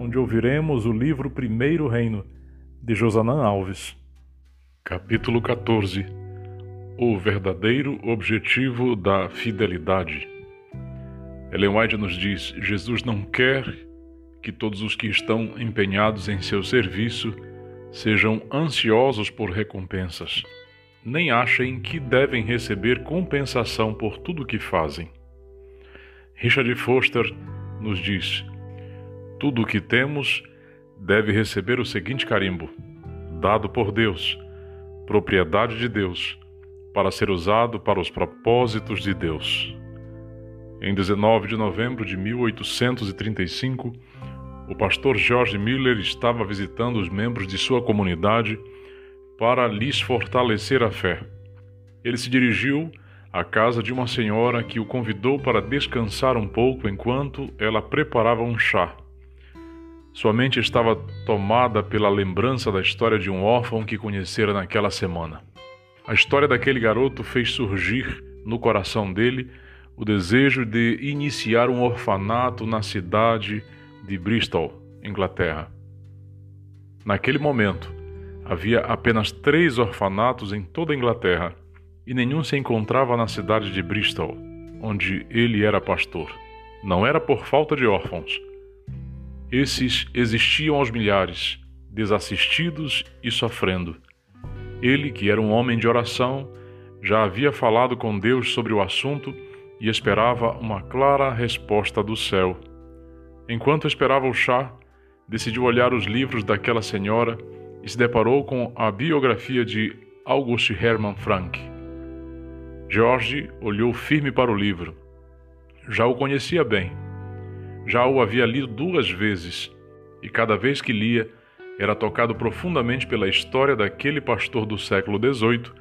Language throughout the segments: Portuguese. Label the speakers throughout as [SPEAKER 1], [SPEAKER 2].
[SPEAKER 1] onde ouviremos o livro Primeiro Reino de Josanã Alves. Capítulo 14 O verdadeiro objetivo da fidelidade. Ellen White nos diz: Jesus não quer que todos os que estão empenhados em seu serviço sejam ansiosos por recompensas, nem achem que devem receber compensação por tudo o que fazem. Richard Foster nos diz: tudo o que temos deve receber o seguinte carimbo: dado por Deus, propriedade de Deus, para ser usado para os propósitos de Deus. Em 19 de novembro de 1835, o pastor George Miller estava visitando os membros de sua comunidade para lhes fortalecer a fé. Ele se dirigiu à casa de uma senhora que o convidou para descansar um pouco enquanto ela preparava um chá. Sua mente estava tomada pela lembrança da história de um órfão que conhecera naquela semana. A história daquele garoto fez surgir no coração dele o desejo de iniciar um orfanato na cidade de Bristol, Inglaterra. Naquele momento, havia apenas três orfanatos em toda a Inglaterra e nenhum se encontrava na cidade de Bristol, onde ele era pastor. Não era por falta de órfãos. Esses existiam aos milhares, desassistidos e sofrendo. Ele, que era um homem de oração, já havia falado com Deus sobre o assunto e esperava uma clara resposta do céu. Enquanto esperava o chá, decidiu olhar os livros daquela senhora e se deparou com a biografia de August Hermann Frank. George olhou firme para o livro. Já o conhecia bem. Já o havia lido duas vezes, e cada vez que lia, era tocado profundamente pela história daquele pastor do século XVIII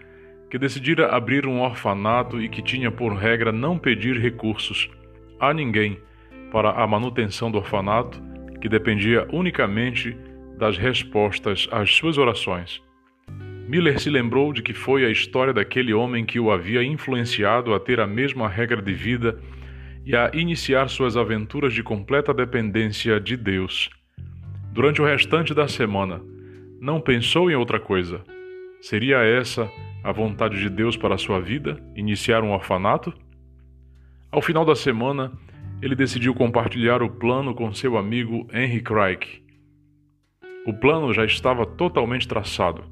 [SPEAKER 1] que decidira abrir um orfanato e que tinha por regra não pedir recursos a ninguém para a manutenção do orfanato, que dependia unicamente das respostas às suas orações. Miller se lembrou de que foi a história daquele homem que o havia influenciado a ter a mesma regra de vida e a iniciar suas aventuras de completa dependência de Deus. Durante o restante da semana, não pensou em outra coisa. Seria essa a vontade de Deus para a sua vida, iniciar um orfanato? Ao final da semana, ele decidiu compartilhar o plano com seu amigo Henry Craig. O plano já estava totalmente traçado.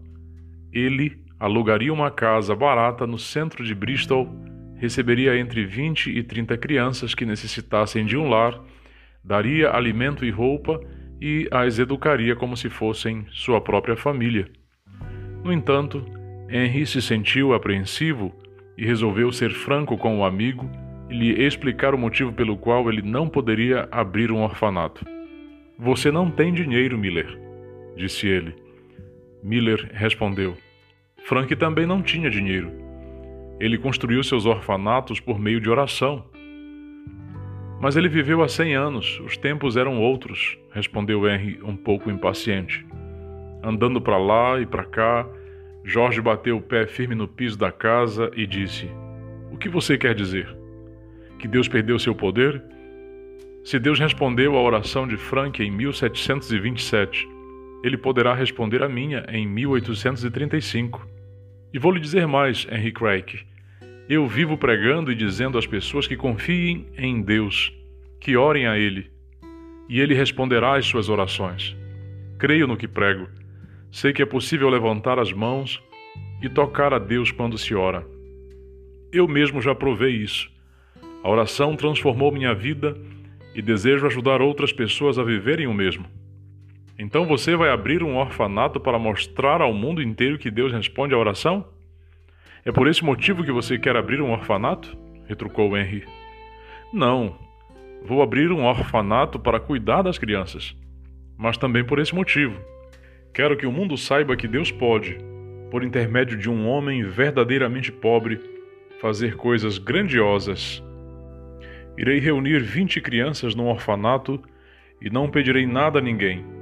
[SPEAKER 1] Ele alugaria uma casa barata no centro de Bristol, receberia entre 20 e 30 crianças que necessitassem de um lar, daria alimento e roupa e as educaria como se fossem sua própria família. No entanto, Henry se sentiu apreensivo e resolveu ser franco com o amigo e lhe explicar o motivo pelo qual ele não poderia abrir um orfanato. Você não tem dinheiro, Miller, disse ele. Miller respondeu: Frank também não tinha dinheiro. Ele construiu seus orfanatos por meio de oração. Mas ele viveu há cem anos, os tempos eram outros, respondeu Henry um pouco impaciente. Andando para lá e para cá, Jorge bateu o pé firme no piso da casa e disse: O que você quer dizer? Que Deus perdeu seu poder? Se Deus respondeu à oração de Frank em 1727, ele poderá responder a minha em 1835. E vou lhe dizer mais, Henry Craig. Eu vivo pregando e dizendo às pessoas que confiem em Deus, que orem a Ele, e Ele responderá às suas orações. Creio no que prego. Sei que é possível levantar as mãos e tocar a Deus quando se ora. Eu mesmo já provei isso. A oração transformou minha vida e desejo ajudar outras pessoas a viverem o mesmo. Então você vai abrir um orfanato para mostrar ao mundo inteiro que Deus responde à oração? É por esse motivo que você quer abrir um orfanato? retrucou Henry. Não. Vou abrir um orfanato para cuidar das crianças. mas também por esse motivo. Quero que o mundo saiba que Deus pode, por intermédio de um homem verdadeiramente pobre, fazer coisas grandiosas. Irei reunir vinte crianças num orfanato e não pedirei nada a ninguém.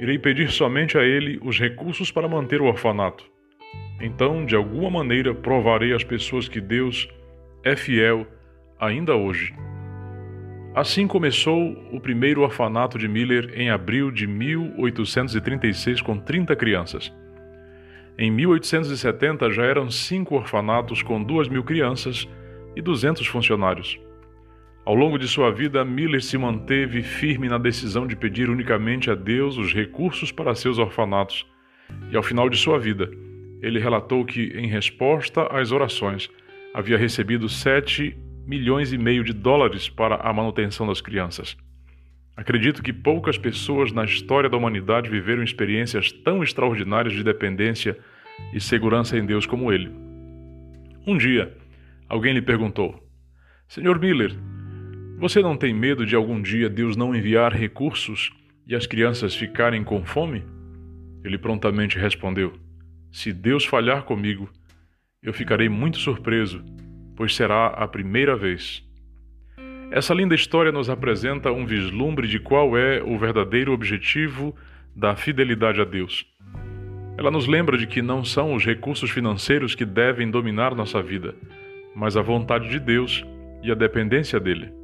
[SPEAKER 1] Irei pedir somente a ele os recursos para manter o orfanato. Então, de alguma maneira, provarei às pessoas que Deus é fiel ainda hoje. Assim começou o primeiro orfanato de Miller em abril de 1836 com 30 crianças. Em 1870 já eram cinco orfanatos com duas mil crianças e 200 funcionários. Ao longo de sua vida, Miller se manteve firme na decisão de pedir unicamente a Deus os recursos para seus orfanatos, e ao final de sua vida, ele relatou que, em resposta às orações, havia recebido 7 milhões e meio de dólares para a manutenção das crianças. Acredito que poucas pessoas na história da humanidade viveram experiências tão extraordinárias de dependência e segurança em Deus como ele. Um dia, alguém lhe perguntou: Senhor Miller, você não tem medo de algum dia Deus não enviar recursos e as crianças ficarem com fome? Ele prontamente respondeu: Se Deus falhar comigo, eu ficarei muito surpreso, pois será a primeira vez. Essa linda história nos apresenta um vislumbre de qual é o verdadeiro objetivo da fidelidade a Deus. Ela nos lembra de que não são os recursos financeiros que devem dominar nossa vida, mas a vontade de Deus e a dependência dele.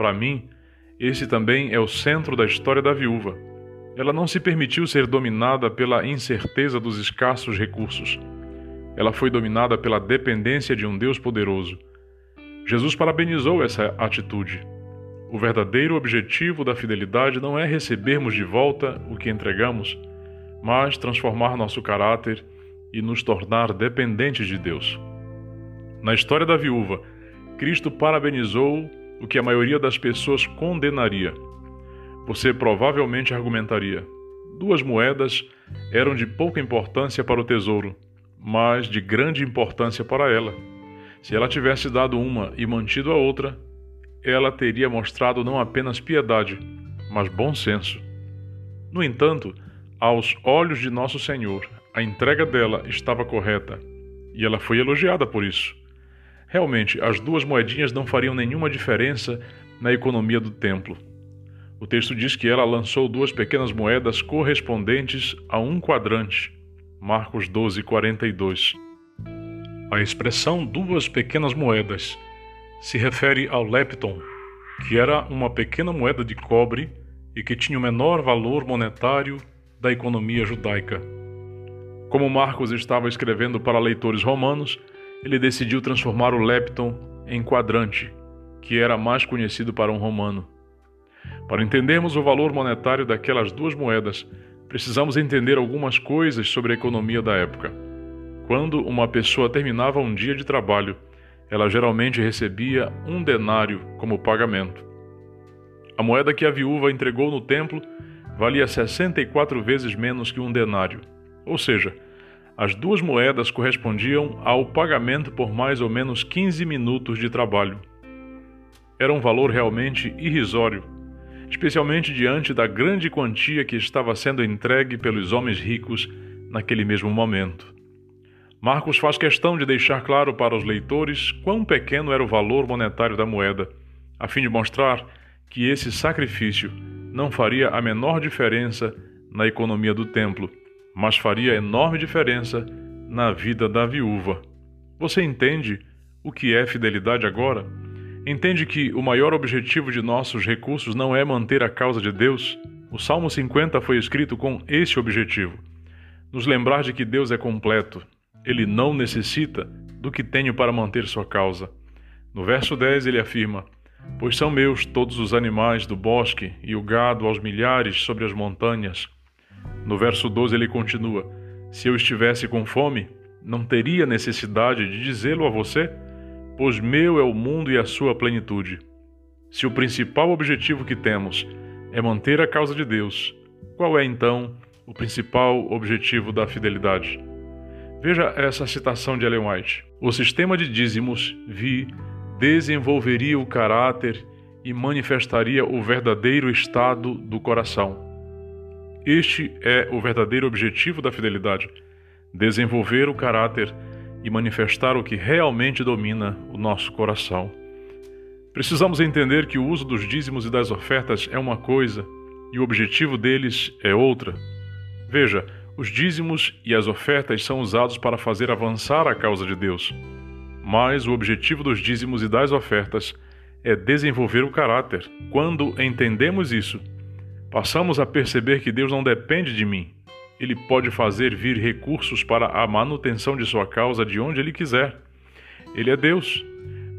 [SPEAKER 1] Para mim, esse também é o centro da história da viúva. Ela não se permitiu ser dominada pela incerteza dos escassos recursos. Ela foi dominada pela dependência de um Deus poderoso. Jesus parabenizou essa atitude. O verdadeiro objetivo da fidelidade não é recebermos de volta o que entregamos, mas transformar nosso caráter e nos tornar dependentes de Deus. Na história da viúva, Cristo parabenizou o que a maioria das pessoas condenaria. Você provavelmente argumentaria: duas moedas eram de pouca importância para o tesouro, mas de grande importância para ela. Se ela tivesse dado uma e mantido a outra, ela teria mostrado não apenas piedade, mas bom senso. No entanto, aos olhos de Nosso Senhor, a entrega dela estava correta e ela foi elogiada por isso. Realmente, as duas moedinhas não fariam nenhuma diferença na economia do templo. O texto diz que ela lançou duas pequenas moedas correspondentes a um quadrante. Marcos 12, 42. A expressão duas pequenas moedas se refere ao lepton, que era uma pequena moeda de cobre e que tinha o menor valor monetário da economia judaica. Como Marcos estava escrevendo para leitores romanos, ele decidiu transformar o lepton em quadrante, que era mais conhecido para um romano. Para entendermos o valor monetário daquelas duas moedas, precisamos entender algumas coisas sobre a economia da época. Quando uma pessoa terminava um dia de trabalho, ela geralmente recebia um denário como pagamento. A moeda que a viúva entregou no templo valia 64 vezes menos que um denário, ou seja, as duas moedas correspondiam ao pagamento por mais ou menos 15 minutos de trabalho. Era um valor realmente irrisório, especialmente diante da grande quantia que estava sendo entregue pelos homens ricos naquele mesmo momento. Marcos faz questão de deixar claro para os leitores quão pequeno era o valor monetário da moeda, a fim de mostrar que esse sacrifício não faria a menor diferença na economia do templo mas faria enorme diferença na vida da viúva. Você entende o que é fidelidade agora? Entende que o maior objetivo de nossos recursos não é manter a causa de Deus? O Salmo 50 foi escrito com esse objetivo: nos lembrar de que Deus é completo, ele não necessita do que tenho para manter sua causa. No verso 10 ele afirma: Pois são meus todos os animais do bosque e o gado aos milhares sobre as montanhas. No verso 12 ele continua: Se eu estivesse com fome, não teria necessidade de dizê-lo a você, pois meu é o mundo e a sua plenitude. Se o principal objetivo que temos é manter a causa de Deus, qual é então o principal objetivo da fidelidade? Veja essa citação de Ellen White. O sistema de dízimos, vi, desenvolveria o caráter e manifestaria o verdadeiro estado do coração. Este é o verdadeiro objetivo da fidelidade: desenvolver o caráter e manifestar o que realmente domina o nosso coração. Precisamos entender que o uso dos dízimos e das ofertas é uma coisa e o objetivo deles é outra. Veja, os dízimos e as ofertas são usados para fazer avançar a causa de Deus. Mas o objetivo dos dízimos e das ofertas é desenvolver o caráter. Quando entendemos isso, passamos a perceber que Deus não depende de mim. Ele pode fazer vir recursos para a manutenção de sua causa de onde ele quiser. Ele é Deus.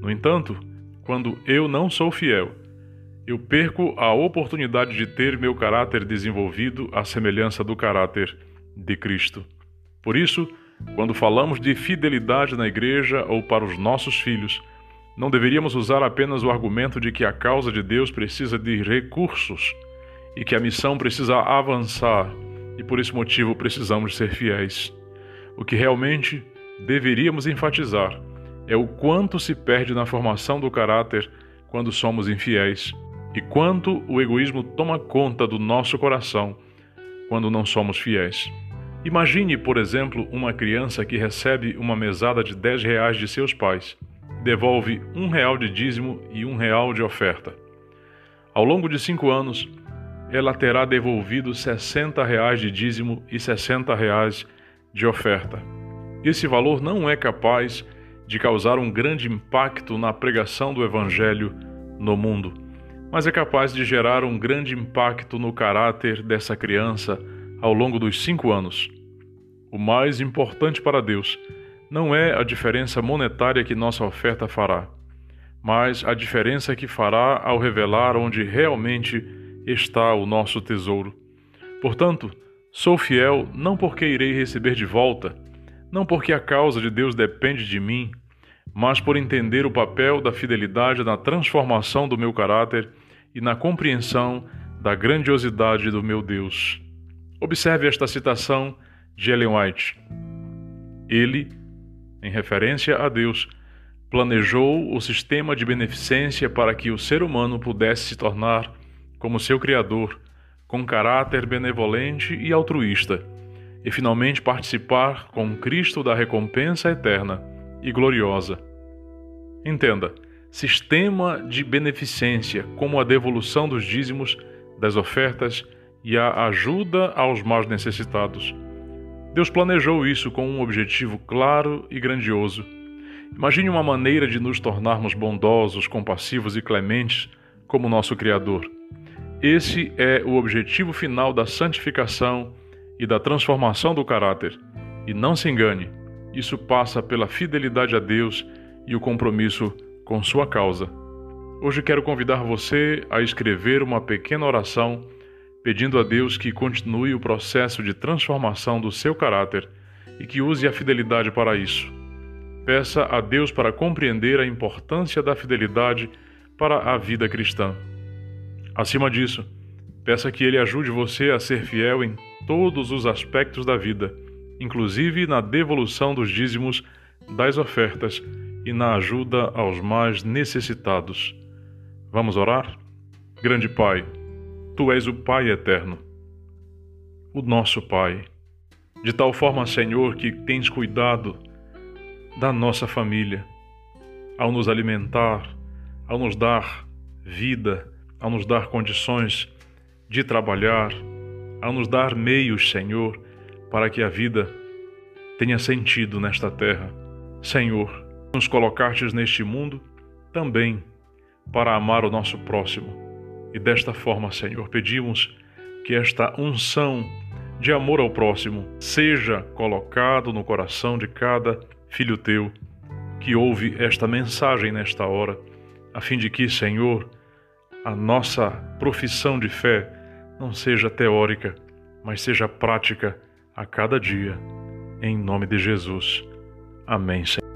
[SPEAKER 1] No entanto, quando eu não sou fiel, eu perco a oportunidade de ter meu caráter desenvolvido à semelhança do caráter de Cristo. Por isso, quando falamos de fidelidade na igreja ou para os nossos filhos, não deveríamos usar apenas o argumento de que a causa de Deus precisa de recursos e que a missão precisa avançar e por esse motivo precisamos ser fiéis. O que realmente deveríamos enfatizar é o quanto se perde na formação do caráter quando somos infiéis e quanto o egoísmo toma conta do nosso coração quando não somos fiéis. Imagine, por exemplo, uma criança que recebe uma mesada de 10 reais de seus pais, devolve um real de dízimo e um real de oferta. Ao longo de cinco anos, ela terá devolvido 60 reais de dízimo e 60 reais de oferta. Esse valor não é capaz de causar um grande impacto na pregação do Evangelho no mundo, mas é capaz de gerar um grande impacto no caráter dessa criança ao longo dos cinco anos. O mais importante para Deus não é a diferença monetária que nossa oferta fará, mas a diferença que fará ao revelar onde realmente está o nosso tesouro. Portanto, sou fiel não porque irei receber de volta, não porque a causa de Deus depende de mim, mas por entender o papel da fidelidade na transformação do meu caráter e na compreensão da grandiosidade do meu Deus. Observe esta citação de Ellen White. Ele, em referência a Deus, planejou o sistema de beneficência para que o ser humano pudesse se tornar como seu Criador, com caráter benevolente e altruísta, e finalmente participar com Cristo da recompensa eterna e gloriosa. Entenda, sistema de beneficência, como a devolução dos dízimos, das ofertas e a ajuda aos mais necessitados. Deus planejou isso com um objetivo claro e grandioso. Imagine uma maneira de nos tornarmos bondosos, compassivos e clementes como nosso Criador. Esse é o objetivo final da santificação e da transformação do caráter. E não se engane, isso passa pela fidelidade a Deus e o compromisso com sua causa. Hoje quero convidar você a escrever uma pequena oração pedindo a Deus que continue o processo de transformação do seu caráter e que use a fidelidade para isso. Peça a Deus para compreender a importância da fidelidade para a vida cristã. Acima disso, peça que Ele ajude você a ser fiel em todos os aspectos da vida, inclusive na devolução dos dízimos, das ofertas e na ajuda aos mais necessitados. Vamos orar? Grande Pai, Tu és o Pai eterno, o nosso Pai, de tal forma, Senhor, que tens cuidado da nossa família, ao nos alimentar, ao nos dar vida, ao nos dar condições de trabalhar, ao nos dar meios, Senhor, para que a vida tenha sentido nesta terra. Senhor, nos colocastes neste mundo também para amar o nosso próximo. E desta forma, Senhor, pedimos que esta unção de amor ao próximo seja colocado no coração de cada filho teu que ouve esta mensagem nesta hora, a fim de que, Senhor, a nossa profissão de fé não seja teórica, mas seja prática a cada dia. Em nome de Jesus. Amém, Senhor.